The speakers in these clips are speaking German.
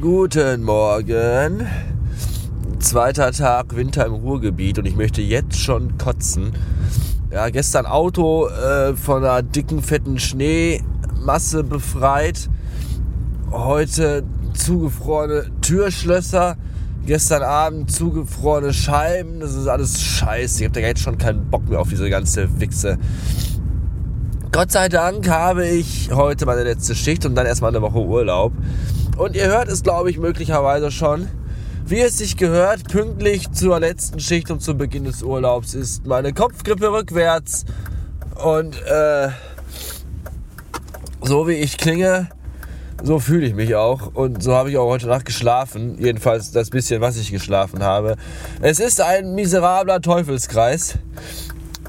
Guten Morgen. Zweiter Tag Winter im Ruhrgebiet und ich möchte jetzt schon kotzen. Ja, gestern Auto äh, von einer dicken, fetten Schneemasse befreit. Heute zugefrorene Türschlösser. Gestern Abend zugefrorene Scheiben. Das ist alles scheiße. Ich habe da jetzt schon keinen Bock mehr auf diese ganze Wichse. Gott sei Dank habe ich heute meine letzte Schicht und dann erstmal eine Woche Urlaub. Und ihr hört es, glaube ich, möglicherweise schon. Wie es sich gehört, pünktlich zur letzten Schicht und zu Beginn des Urlaubs ist meine Kopfgrippe rückwärts. Und äh, so wie ich klinge, so fühle ich mich auch. Und so habe ich auch heute Nacht geschlafen. Jedenfalls das bisschen, was ich geschlafen habe. Es ist ein miserabler Teufelskreis.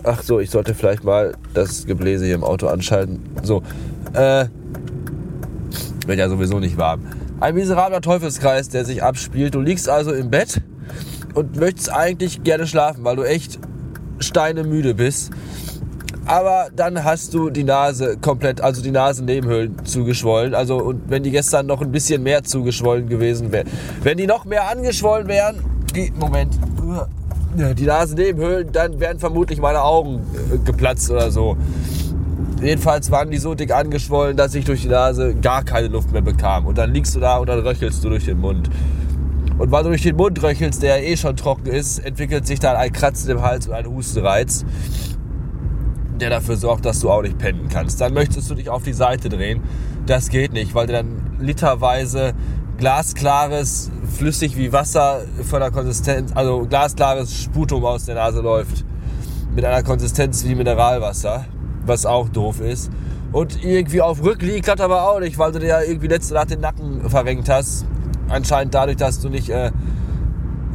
Ach so, ich sollte vielleicht mal das Gebläse hier im Auto anschalten. So, äh, wird ja sowieso nicht warm. Ein miserabler Teufelskreis, der sich abspielt. Du liegst also im Bett und möchtest eigentlich gerne schlafen, weil du echt steinemüde bist. Aber dann hast du die Nase komplett, also die Nasennebenhöhlen zugeschwollen. Also und wenn die gestern noch ein bisschen mehr zugeschwollen gewesen wären, wenn die noch mehr angeschwollen wären, die, Moment, die Nasennebenhöhlen, dann wären vermutlich meine Augen äh, geplatzt oder so. Jedenfalls waren die so dick angeschwollen, dass ich durch die Nase gar keine Luft mehr bekam. Und dann liegst du da und dann röchelst du durch den Mund. Und weil du durch den Mund röchelst, der eh schon trocken ist, entwickelt sich dann ein Kratzen im Hals und ein Hustenreiz, der dafür sorgt, dass du auch nicht pennen kannst. Dann möchtest du dich auf die Seite drehen. Das geht nicht, weil du dann literweise glasklares, flüssig wie Wasser von der Konsistenz, also glasklares Sputum aus der Nase läuft. Mit einer Konsistenz wie Mineralwasser was auch doof ist. Und irgendwie auf Rückliegen klappt aber auch nicht, weil du dir ja irgendwie letzte Nacht den Nacken verrenkt hast. Anscheinend dadurch, dass du nicht äh,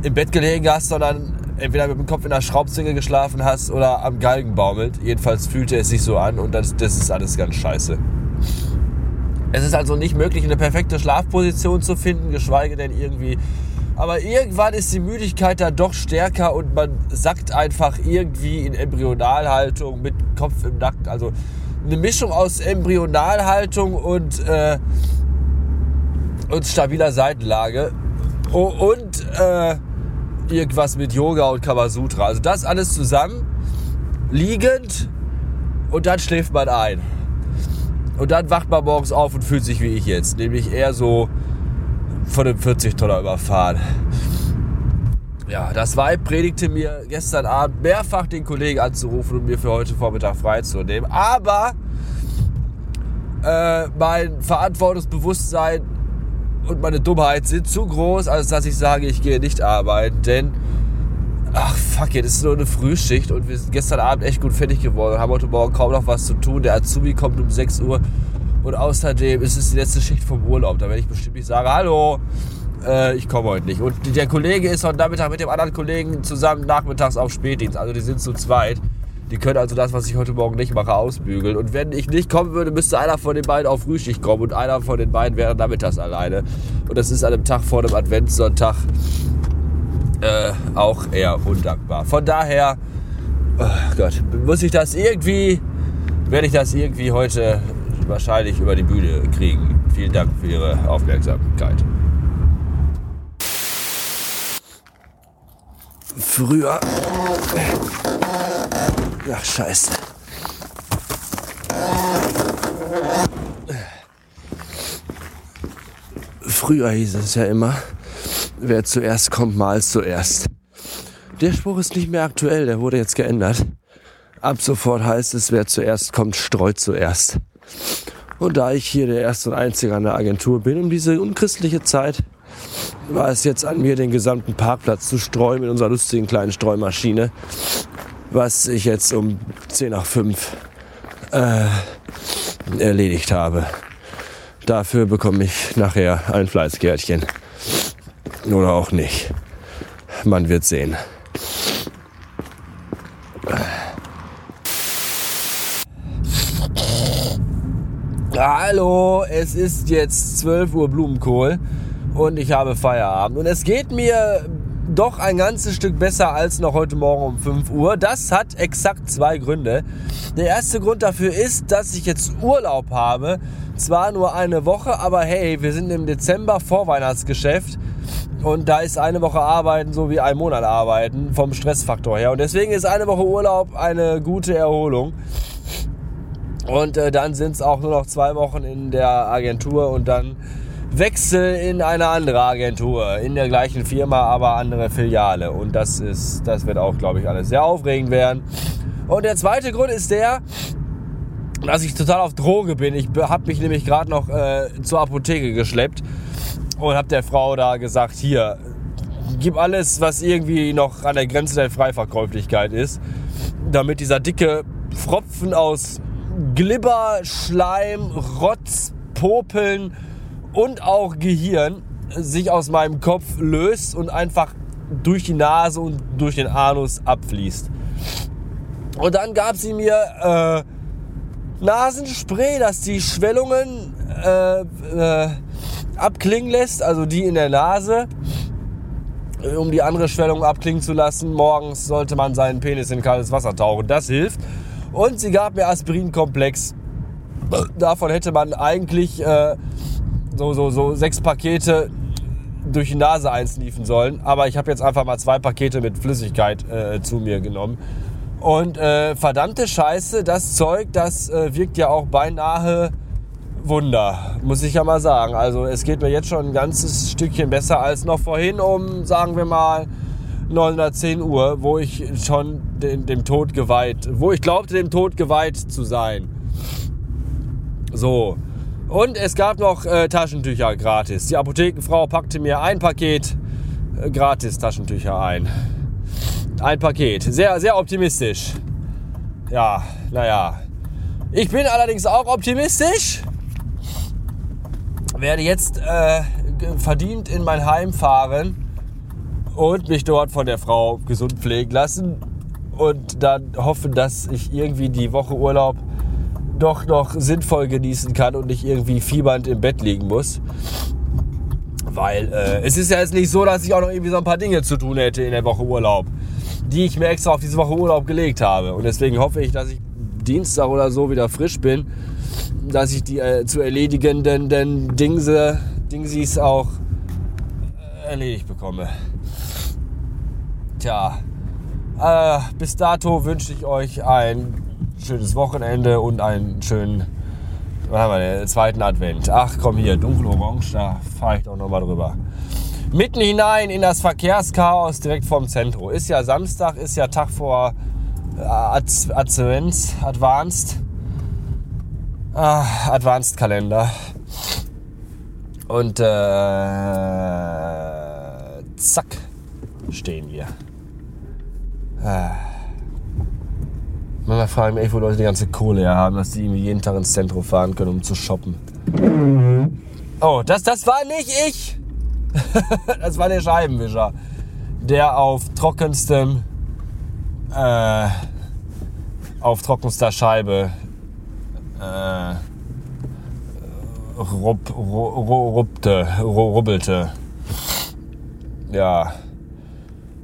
im Bett gelegen hast, sondern entweder mit dem Kopf in der Schraubzwinge geschlafen hast oder am Galgen baumelt. Jedenfalls fühlte es sich so an und das, das ist alles ganz scheiße. Es ist also nicht möglich, eine perfekte Schlafposition zu finden, geschweige denn irgendwie aber irgendwann ist die Müdigkeit dann doch stärker und man sackt einfach irgendwie in Embryonalhaltung mit Kopf im Nacken. Also eine Mischung aus Embryonalhaltung und, äh, und stabiler Seitenlage. Oh, und äh, irgendwas mit Yoga und Kamasutra. Also das alles zusammen, liegend und dann schläft man ein. Und dann wacht man morgens auf und fühlt sich wie ich jetzt. Nämlich eher so von dem 40-Tonner überfahren. Ja, das Weib predigte mir gestern Abend mehrfach den Kollegen anzurufen und mir für heute Vormittag freizunehmen. Aber äh, mein Verantwortungsbewusstsein und meine Dummheit sind zu groß, als dass ich sage, ich gehe nicht arbeiten. Denn, ach fuck it, es ist nur eine Frühschicht und wir sind gestern Abend echt gut fertig geworden und haben heute Morgen kaum noch was zu tun. Der Azubi kommt um 6 Uhr und außerdem ist es die letzte Schicht vom Urlaub. Da werde ich bestimmt nicht sagen, hallo, äh, ich komme heute nicht. Und der Kollege ist heute Nachmittag mit dem anderen Kollegen zusammen nachmittags auf Spätdienst. Also die sind zu zweit. Die können also das, was ich heute Morgen nicht mache, ausbügeln. Und wenn ich nicht kommen würde, müsste einer von den beiden auf Frühschicht kommen und einer von den beiden wäre nachmittags alleine. Und das ist an einem Tag vor dem Adventssonntag äh, auch eher undankbar. Von daher, oh Gott, muss ich das irgendwie, werde ich das irgendwie heute wahrscheinlich über die Bühne kriegen. Vielen Dank für Ihre Aufmerksamkeit. Früher. Ach, scheiße. Früher hieß es ja immer, wer zuerst kommt, mal zuerst. Der Spruch ist nicht mehr aktuell, der wurde jetzt geändert. Ab sofort heißt es, wer zuerst kommt, streut zuerst. Und da ich hier der erste und einzige an der Agentur bin um diese unchristliche Zeit, war es jetzt an mir, den gesamten Parkplatz zu streuen mit unserer lustigen kleinen Streumaschine, was ich jetzt um 10 nach 5 äh, erledigt habe. Dafür bekomme ich nachher ein Fleißkärtchen. Oder auch nicht. Man wird sehen. Hallo, es ist jetzt 12 Uhr Blumenkohl und ich habe Feierabend. Und es geht mir doch ein ganzes Stück besser als noch heute Morgen um 5 Uhr. Das hat exakt zwei Gründe. Der erste Grund dafür ist, dass ich jetzt Urlaub habe. Zwar nur eine Woche, aber hey, wir sind im Dezember Vorweihnachtsgeschäft. Und da ist eine Woche Arbeiten so wie ein Monat Arbeiten vom Stressfaktor her. Und deswegen ist eine Woche Urlaub eine gute Erholung. Und äh, dann sind es auch nur noch zwei Wochen in der Agentur und dann Wechsel in eine andere Agentur, in der gleichen Firma, aber andere Filiale. Und das ist, das wird auch, glaube ich, alles sehr aufregend werden. Und der zweite Grund ist der, dass ich total auf Droge bin. Ich habe mich nämlich gerade noch äh, zur Apotheke geschleppt und habe der Frau da gesagt, hier, gib alles, was irgendwie noch an der Grenze der Freiverkäuflichkeit ist, damit dieser dicke Pfropfen aus Glibber, Schleim, Rotz, Popeln und auch Gehirn sich aus meinem Kopf löst und einfach durch die Nase und durch den Anus abfließt. Und dann gab sie mir äh, Nasenspray, das die Schwellungen äh, äh, abklingen lässt, also die in der Nase, um die andere Schwellung abklingen zu lassen. Morgens sollte man seinen Penis in kaltes Wasser tauchen. Das hilft. Und sie gab mir Aspirinkomplex. Davon hätte man eigentlich äh, so, so, so sechs Pakete durch die Nase einsniefen sollen. Aber ich habe jetzt einfach mal zwei Pakete mit Flüssigkeit äh, zu mir genommen. Und äh, verdammte Scheiße, das Zeug, das äh, wirkt ja auch beinahe Wunder, muss ich ja mal sagen. Also es geht mir jetzt schon ein ganzes Stückchen besser als noch vorhin um, sagen wir mal, 910 Uhr, wo ich schon den, dem Tod geweiht, wo ich glaubte, dem Tod geweiht zu sein. So. Und es gab noch äh, Taschentücher gratis. Die Apothekenfrau packte mir ein Paket äh, gratis Taschentücher ein. Ein Paket. Sehr, sehr optimistisch. Ja, naja. Ich bin allerdings auch optimistisch. Werde jetzt äh, verdient in mein Heim fahren und mich dort von der Frau gesund pflegen lassen und dann hoffen, dass ich irgendwie die Woche Urlaub doch noch sinnvoll genießen kann und nicht irgendwie fiebernd im Bett liegen muss. Weil äh, es ist ja jetzt nicht so, dass ich auch noch irgendwie so ein paar Dinge zu tun hätte in der Woche Urlaub, die ich mir extra auf diese Woche Urlaub gelegt habe. Und deswegen hoffe ich, dass ich Dienstag oder so wieder frisch bin, dass ich die äh, zu erledigenden Dingse, Dingsies auch äh, erledigt bekomme. Tja, äh, bis dato wünsche ich euch ein schönes Wochenende und einen schönen, was haben wir den zweiten Advent. Ach komm hier, dunkelorange, da fahre ich doch nochmal drüber. Mitten hinein in das Verkehrschaos direkt vorm Zentrum. Ist ja Samstag, ist ja Tag vor Advents, Advanced. Ah, Advanced Kalender. Und äh, zack, stehen wir. Ah. Manchmal frage ich mich, wo Leute die ganze Kohle her haben, dass die jeden Tag ins Zentrum fahren können, um zu shoppen. Oh, das, das war nicht ich! das war der Scheibenwischer, der auf trockenstem, äh, auf trockenster Scheibe äh, rub, rubte, rubbelte. Ja.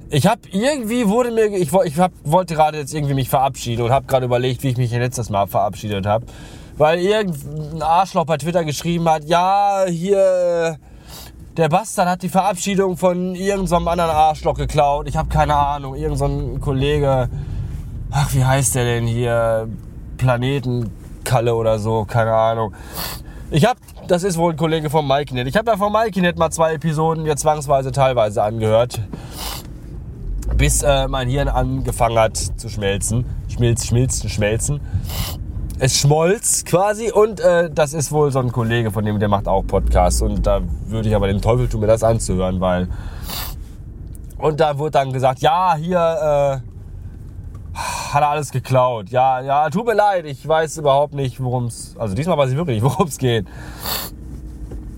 Ich habe irgendwie wurde mir ich, ich hab, wollte gerade jetzt irgendwie mich verabschieden und habe gerade überlegt, wie ich mich letztes Mal verabschiedet habe, weil irgendein Arschloch bei Twitter geschrieben hat, ja hier der Bastard hat die Verabschiedung von irgendeinem anderen Arschloch geklaut. Ich habe keine Ahnung, irgendein so Kollege, ach wie heißt der denn hier, Planetenkalle oder so, keine Ahnung. Ich habe, das ist wohl ein Kollege von MikeNet. Ich habe ja von MikeNet mal zwei Episoden mir zwangsweise teilweise angehört bis äh, mein Hirn angefangen hat zu schmelzen. Schmilz, schmilzen, schmelzen. Es schmolz quasi und äh, das ist wohl so ein Kollege von dem, der macht auch Podcasts und da würde ich aber den Teufel tun, mir das anzuhören, weil und da wurde dann gesagt, ja, hier äh, hat er alles geklaut. Ja, ja, tut mir leid, ich weiß überhaupt nicht, worum es, also diesmal weiß ich wirklich nicht, worum es geht.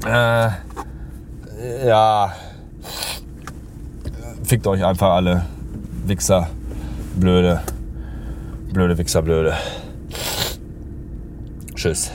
Äh, ja, fickt euch einfach alle. Wichser, blöde, blöde Wichser, blöde. Tschüss.